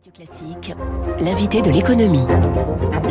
Radio Classique, l'invité de l'économie.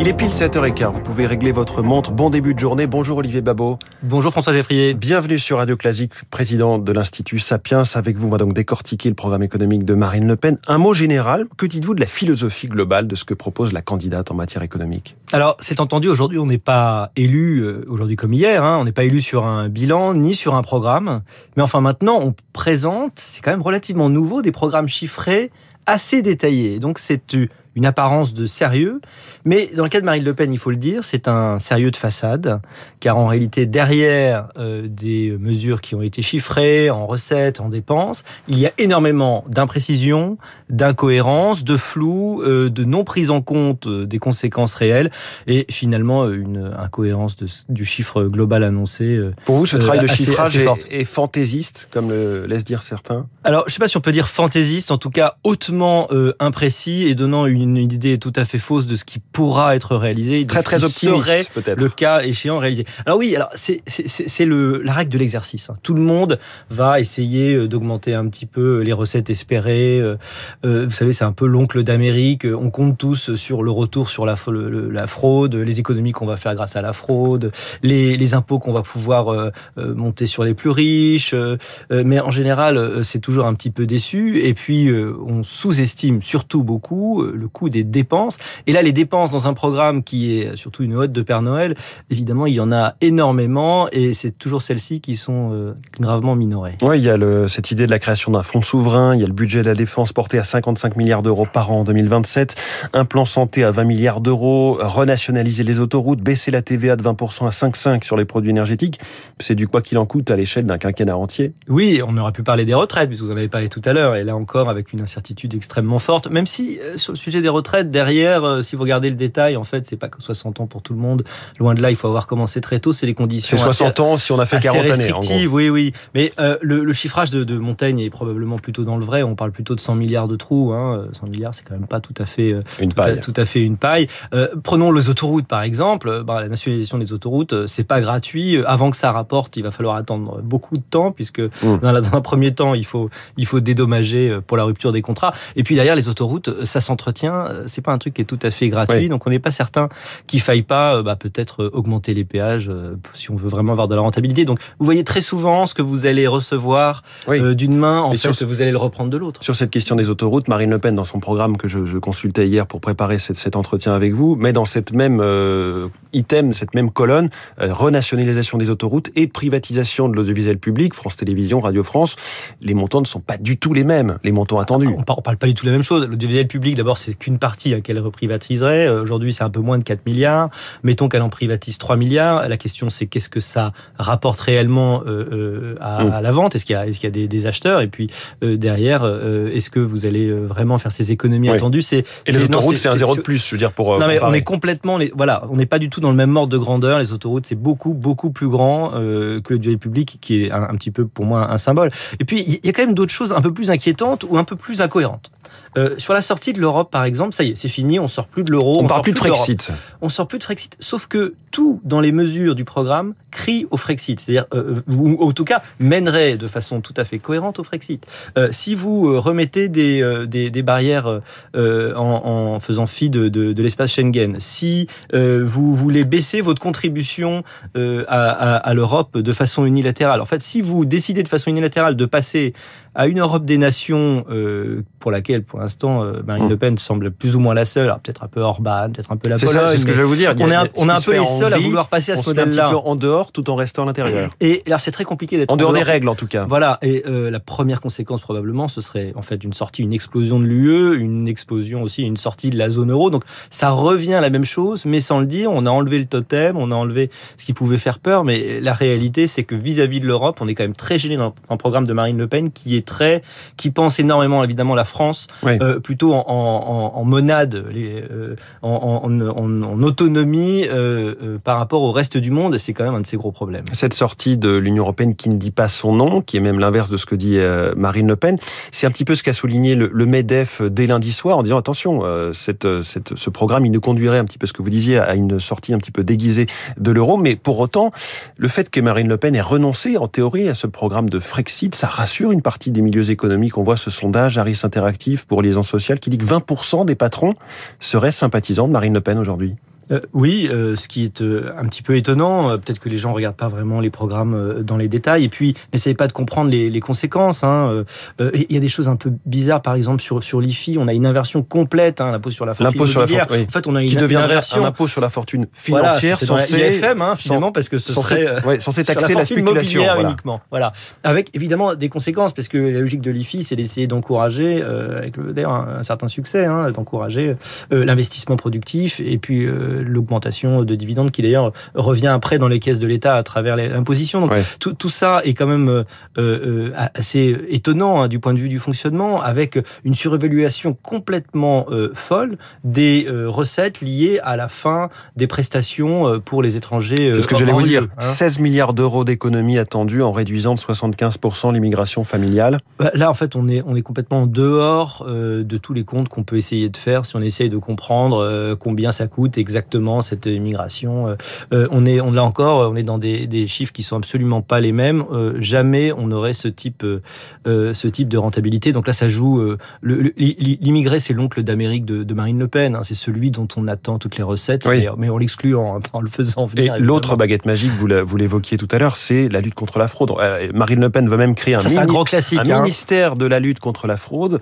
Il est pile 7h15, vous pouvez régler votre montre. Bon début de journée. Bonjour Olivier Babot. Bonjour François Geffrier. Bienvenue sur Radio Classique, président de l'Institut Sapiens. Avec vous, on va donc décortiquer le programme économique de Marine Le Pen. Un mot général, que dites-vous de la philosophie globale de ce que propose la candidate en matière économique? Alors, c'est entendu, aujourd'hui, on n'est pas élu, euh, aujourd'hui comme hier, hein, on n'est pas élu sur un bilan ni sur un programme. Mais enfin, maintenant, on présente, c'est quand même relativement nouveau, des programmes chiffrés assez détaillés. Donc, c'est une apparence de sérieux. Mais dans le cas de Marine Le Pen, il faut le dire, c'est un sérieux de façade, car en réalité, derrière euh, des mesures qui ont été chiffrées en recettes, en dépenses, il y a énormément d'imprécisions, d'incohérences, de flou, euh, de non prise en compte euh, des conséquences réelles, et finalement une incohérence de, du chiffre global annoncé. Euh, Pour vous, ce travail de assez- chiffrage assez est, est fantaisiste, comme le laissent dire certains? Alors, je sais pas si on peut dire fantaisiste, en tout cas hautement imprécis et donnant une, une idée tout à fait fausse de ce qui pourra être réalisé, de Très ce très qui optimiste serait peut-être. le cas échéant réalisé. Alors oui, alors c'est le la règle de l'exercice. hein. Tout le monde va essayer euh, d'augmenter un petit peu les recettes espérées. Euh, euh, vous savez, c'est un peu l'oncle d'Amérique. Euh, On compte tous sur le retour sur la, le- fraude, les économies qu'on va faire grâce à la fraude, les, les impôts qu'on va pouvoir euh, euh, monter sur les plus riches. euh, euh, mais en général, euh, c'est toujours un petit peu déçu. Et puis, euh, on sous-estime surtout beaucoup euh, le coût des dépenses. Et là, les dépenses dans un programme qui est surtout une hotte de Père Noël, évidemment, il y en a énormément. Et c'est toujours celles-ci qui sont euh, gravement minorées. Oui, il y a le- cette idée de la création d'un fonds souverain, il y a le budget de la défense porté à 55 milliards d'euros par an en 2027, un plan santé à 20 milliards d'euros, renationaliser les autoroutes, baisser la TVA de 20% à 5,5 sur les produits énergétiques. C'est du quoi qu'il en coûte à l'échelle d'un quinquennat entier. Oui, on aurait pu parler des retraites, puisque vous en avez parlé tout à l'heure, et là encore avec une incertitude extrêmement forte. Même si euh, sur le sujet des retraites, derrière, euh, si vous regardez le détail, en fait, c'est pas que 60 ans pour tout le monde. Loin de là, il faut avoir commencé très tôt. C'est les conditions. C'est assez- 60 ans si on a fait assez 40 années, en gros. oui, oui. Mais euh, le, le chiffrage de, de Montaigne est probablement plutôt dans le vrai. On parle plutôt de 100 milliards de trous. Hein. 100 milliards, c'est quand même pas tout à fait, euh, Une tout, à, paille. tout à fait une paille. Euh, prenons les autoroutes, par exemple. Euh, bah, la nationalisation des autoroutes, euh, c'est pas gratuit. Euh, Avant que ça rapporte, il va falloir attendre beaucoup de temps, puisque dans, la- dans un premier temps, il faut, il faut dédommager euh, pour la rupture des contrats. Et puis derrière, les autoroutes, euh, ça s'entretient. Euh, C'est pas un truc qui est tout à fait gratuit. Oui. Donc on n'est pas certain qu'il faille pas, euh, bah, peut-être euh, augmenter les péages si on veut vraiment avoir de la rentabilité. Donc vous voyez très souvent ce que vous allez recevoir Oui. d'une main, en Et fait, sur- vous allez le reprendre de l'autre. Sur cette question des autoroutes, Marine Le Pen, dans son programme que je, je consultais hier pour préparer cet, cet entretien avec vous, met dans cette même euh, item, cette même colonne, euh, renationalisation des autoroutes et privatisation de l'audiovisuel public, France Télévisions, Radio France. Les montants ne sont pas du tout les mêmes, les montants attendus. On par- on parle pas du tout la même chose. L'audiovisuel public, d'abord, c'est qu'une partie qu'elle reprivatiserait. Euh, Aujourd'hui, c'est un peu moins de 4 milliards. Mettons qu'elle en privatise 3 milliards. La question, c'est qu'est-ce que ça rapporte réellement euh, euh, à, Mm. à la vente? Est-ce qu'il y a, est-ce qu'il y a des, des acheteurs? Et puis euh, derrière, euh, est-ce que vous allez euh, vraiment faire ces économies Oui. attendues? C'est Et les autoroutes, c'est un zéro de plus, je veux dire, pour non mais on est complètement les, voilà on n'est pas du tout dans le même ordre de grandeur les autoroutes c'est beaucoup beaucoup plus grand euh, que le duel public qui est un, un petit peu pour moi un symbole et puis il y a quand même d'autres choses un peu plus inquiétantes ou un peu plus incohérentes Euh, sur la sortie de l'Europe par exemple ça y est c'est fini on sort plus de l'euro On, parle sort plus de Frexit. on sort plus de Frexit. Sauf que tout dans les mesures du programme crie au Frexit, c'est-à-dire euh, ou ou en tout cas mènerait de façon tout à fait cohérente au Frexit. Euh, si vous euh, remettez des, euh, des, des barrières euh, en, en faisant fi de, de, de l'espace Schengen, si euh, vous voulez baisser votre contribution euh, à, à, à l'Europe de façon unilatérale, en fait, si vous décidez de façon unilatérale de passer à une Europe des nations euh, pour laquelle, pour l'instant, euh, Marine Mm. Le Pen semble plus ou moins la seule, alors peut-être un peu Orban, peut-être un peu la C'est Pologne, ça, c'est ce que je vais vous dire. On est un, on est peu les seuls à vouloir passer à On ce modèle-là. peu en dehors tout en restant à l'intérieur. Et alors c'est très compliqué d'être En dehors des règles, en tout cas. Voilà. Et euh, la première conséquence probablement, ce serait en fait une sortie, une explosion de l'UE, une explosion aussi, une sortie de la zone euro. Donc ça revient à la même chose, mais sans le dire. On a enlevé le totem, on a enlevé ce qui pouvait faire peur, mais la réalité, c'est que vis-à-vis de l'Europe, on est quand même très gêné dans un programme de Marine Le Pen qui est très, qui pense énormément évidemment la France, Oui. euh, plutôt en, en, en- en monade, les, euh, en, autonomie, euh, par rapport au reste du monde, c'est quand même un de ces gros problèmes. Cette sortie de l'Union européenne qui ne dit pas son nom, qui est même l'inverse de ce que dit Marine Le Pen, c'est un petit peu ce qu'a souligné le, le, MEDEF dès lundi soir en disant attention, cette, cette, ce programme, il nous conduirait un petit peu ce que vous disiez à une sortie un petit peu déguisée de l'euro, mais pour autant, le fait que Marine Le Pen ait renoncé en théorie à ce programme de Frexit, ça rassure une partie des milieux économiques. On voit ce sondage Harris Interactive pour Liaison Sociale qui dit que 20% des patrons seraient sympathisants de Marine Le Pen aujourd'hui. Euh, oui, euh, ce qui est euh, un petit peu étonnant, peut-être que les gens regardent pas vraiment les programmes dans les détails, et puis n'essayez pas de comprendre les, les conséquences. Hein. Il y a des choses un peu bizarres, par exemple sur sur l'IFI, on a une inversion complète, hein, l'impôt sur la fortune. L'impôt sur la fortune, oui. En fait, on a une, qui deviendrait inversion. un impôt sur la fortune financière voilà, censé IFM, hein, finalement, parce que ce censé, serait ouais, censé taxer la, la spéculation voilà. uniquement. Voilà, avec évidemment des conséquences, parce que la logique de l'IFI, c'est d'essayer d'encourager, euh, avec d'ailleurs un, un, certain succès, hein, d'encourager euh, l'investissement productif et puis euh, l'augmentation de dividendes qui d'ailleurs revient après dans les caisses de l'État à travers l'imposition. Donc ouais. tout, tout, ça est quand même euh, euh, assez étonnant hein, du point de vue du fonctionnement, avec une surévaluation complètement euh, folle des recettes liées à la fin des prestations pour les étrangers. C'est ce que j'allais vous dire. Hein. 16 milliards d'euros d'économies attendues en réduisant de 75% l'immigration familiale. Bah, là, en fait, on est, on est complètement en dehors de tous les comptes qu'on peut essayer de faire si on essaye de comprendre combien ça coûte exactement cette immigration. Euh, on est, on là encore, on est dans des, des, chiffres qui sont absolument pas les mêmes. Euh, jamais on aurait ce type, euh, ce type de rentabilité. Donc là, ça joue. L'immigré, c'est l'oncle d'Amérique de, de, Marine Le Pen. Hein. C'est celui dont on attend toutes les recettes, oui. mais, on l'exclut en, en, le faisant venir. Et l'autre baguette magique, vous l'évoquiez tout à l'heure, c'est la lutte contre la fraude. Marine Le Pen veut même créer un, ça, mini, un, grand classique, un hein. ministère de la lutte contre la fraude.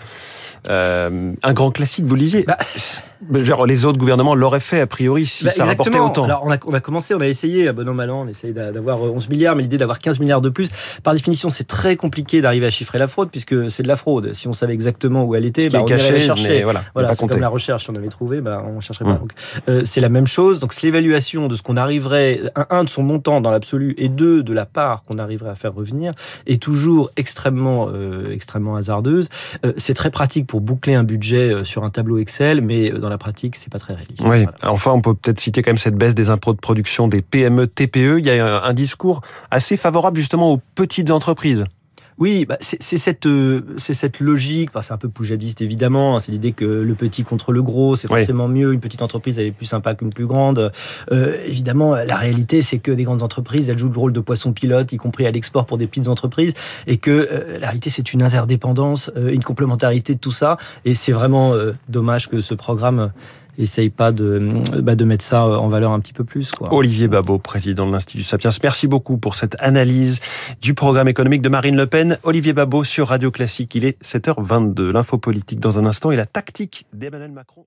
Euh, un grand classique, vous le disiez. Bah, les autres gouvernements l'auraient fait a priori si bah, ça rapportait autant. Alors on a, on a, commencé, on a essayé, bon an mal an, on essaye d'avoir 11 milliards, mais l'idée d'avoir 15 milliards de plus, par définition, c'est très compliqué d'arriver à chiffrer la fraude puisque c'est de la fraude. Si on savait exactement où elle était, bah, on caché, irait la chercher. Voilà, voilà c'est comme la recherche. Si on avait trouvé, bah, on chercherait pas. Mmh. Donc euh, c'est la même chose. Donc l'évaluation de ce qu'on arriverait, un, un, de son montant dans l'absolu et deux de la part qu'on arriverait à faire revenir est toujours extrêmement, euh, extrêmement hasardeuse. Euh, c'est très pratique pour boucler un budget sur un tableau Excel, mais dans la pratique, c'est pas très réaliste. Oui. Voilà. Enfin, on peut peut-être citer quand même cette baisse des impôts de production des PME, TPE. Il y a un discours assez favorable justement aux petites entreprises. Oui, bah c'est cette euh, c'est cette logique. Bah c'est un peu poujadiste évidemment. C'est l'idée que le petit contre le gros, c'est forcément oui. mieux. Une petite entreprise elle est plus sympa qu'une plus grande. Euh, évidemment, la réalité c'est que des grandes entreprises elles jouent le rôle de poisson pilote, y compris à l'export pour des petites entreprises, et que euh, la réalité c'est une interdépendance, une complémentarité de tout ça. Et c'est vraiment dommage que ce programme essaye pas de, bah, de mettre ça en valeur un petit peu plus. Olivier Babot, président de l'Institut Sapiens, merci beaucoup pour cette analyse du programme économique de Marine Le Pen. Olivier Babot sur Radio Classique, il est 7h22. L'info politique dans un instant et la tactique d'Emmanuel Macron.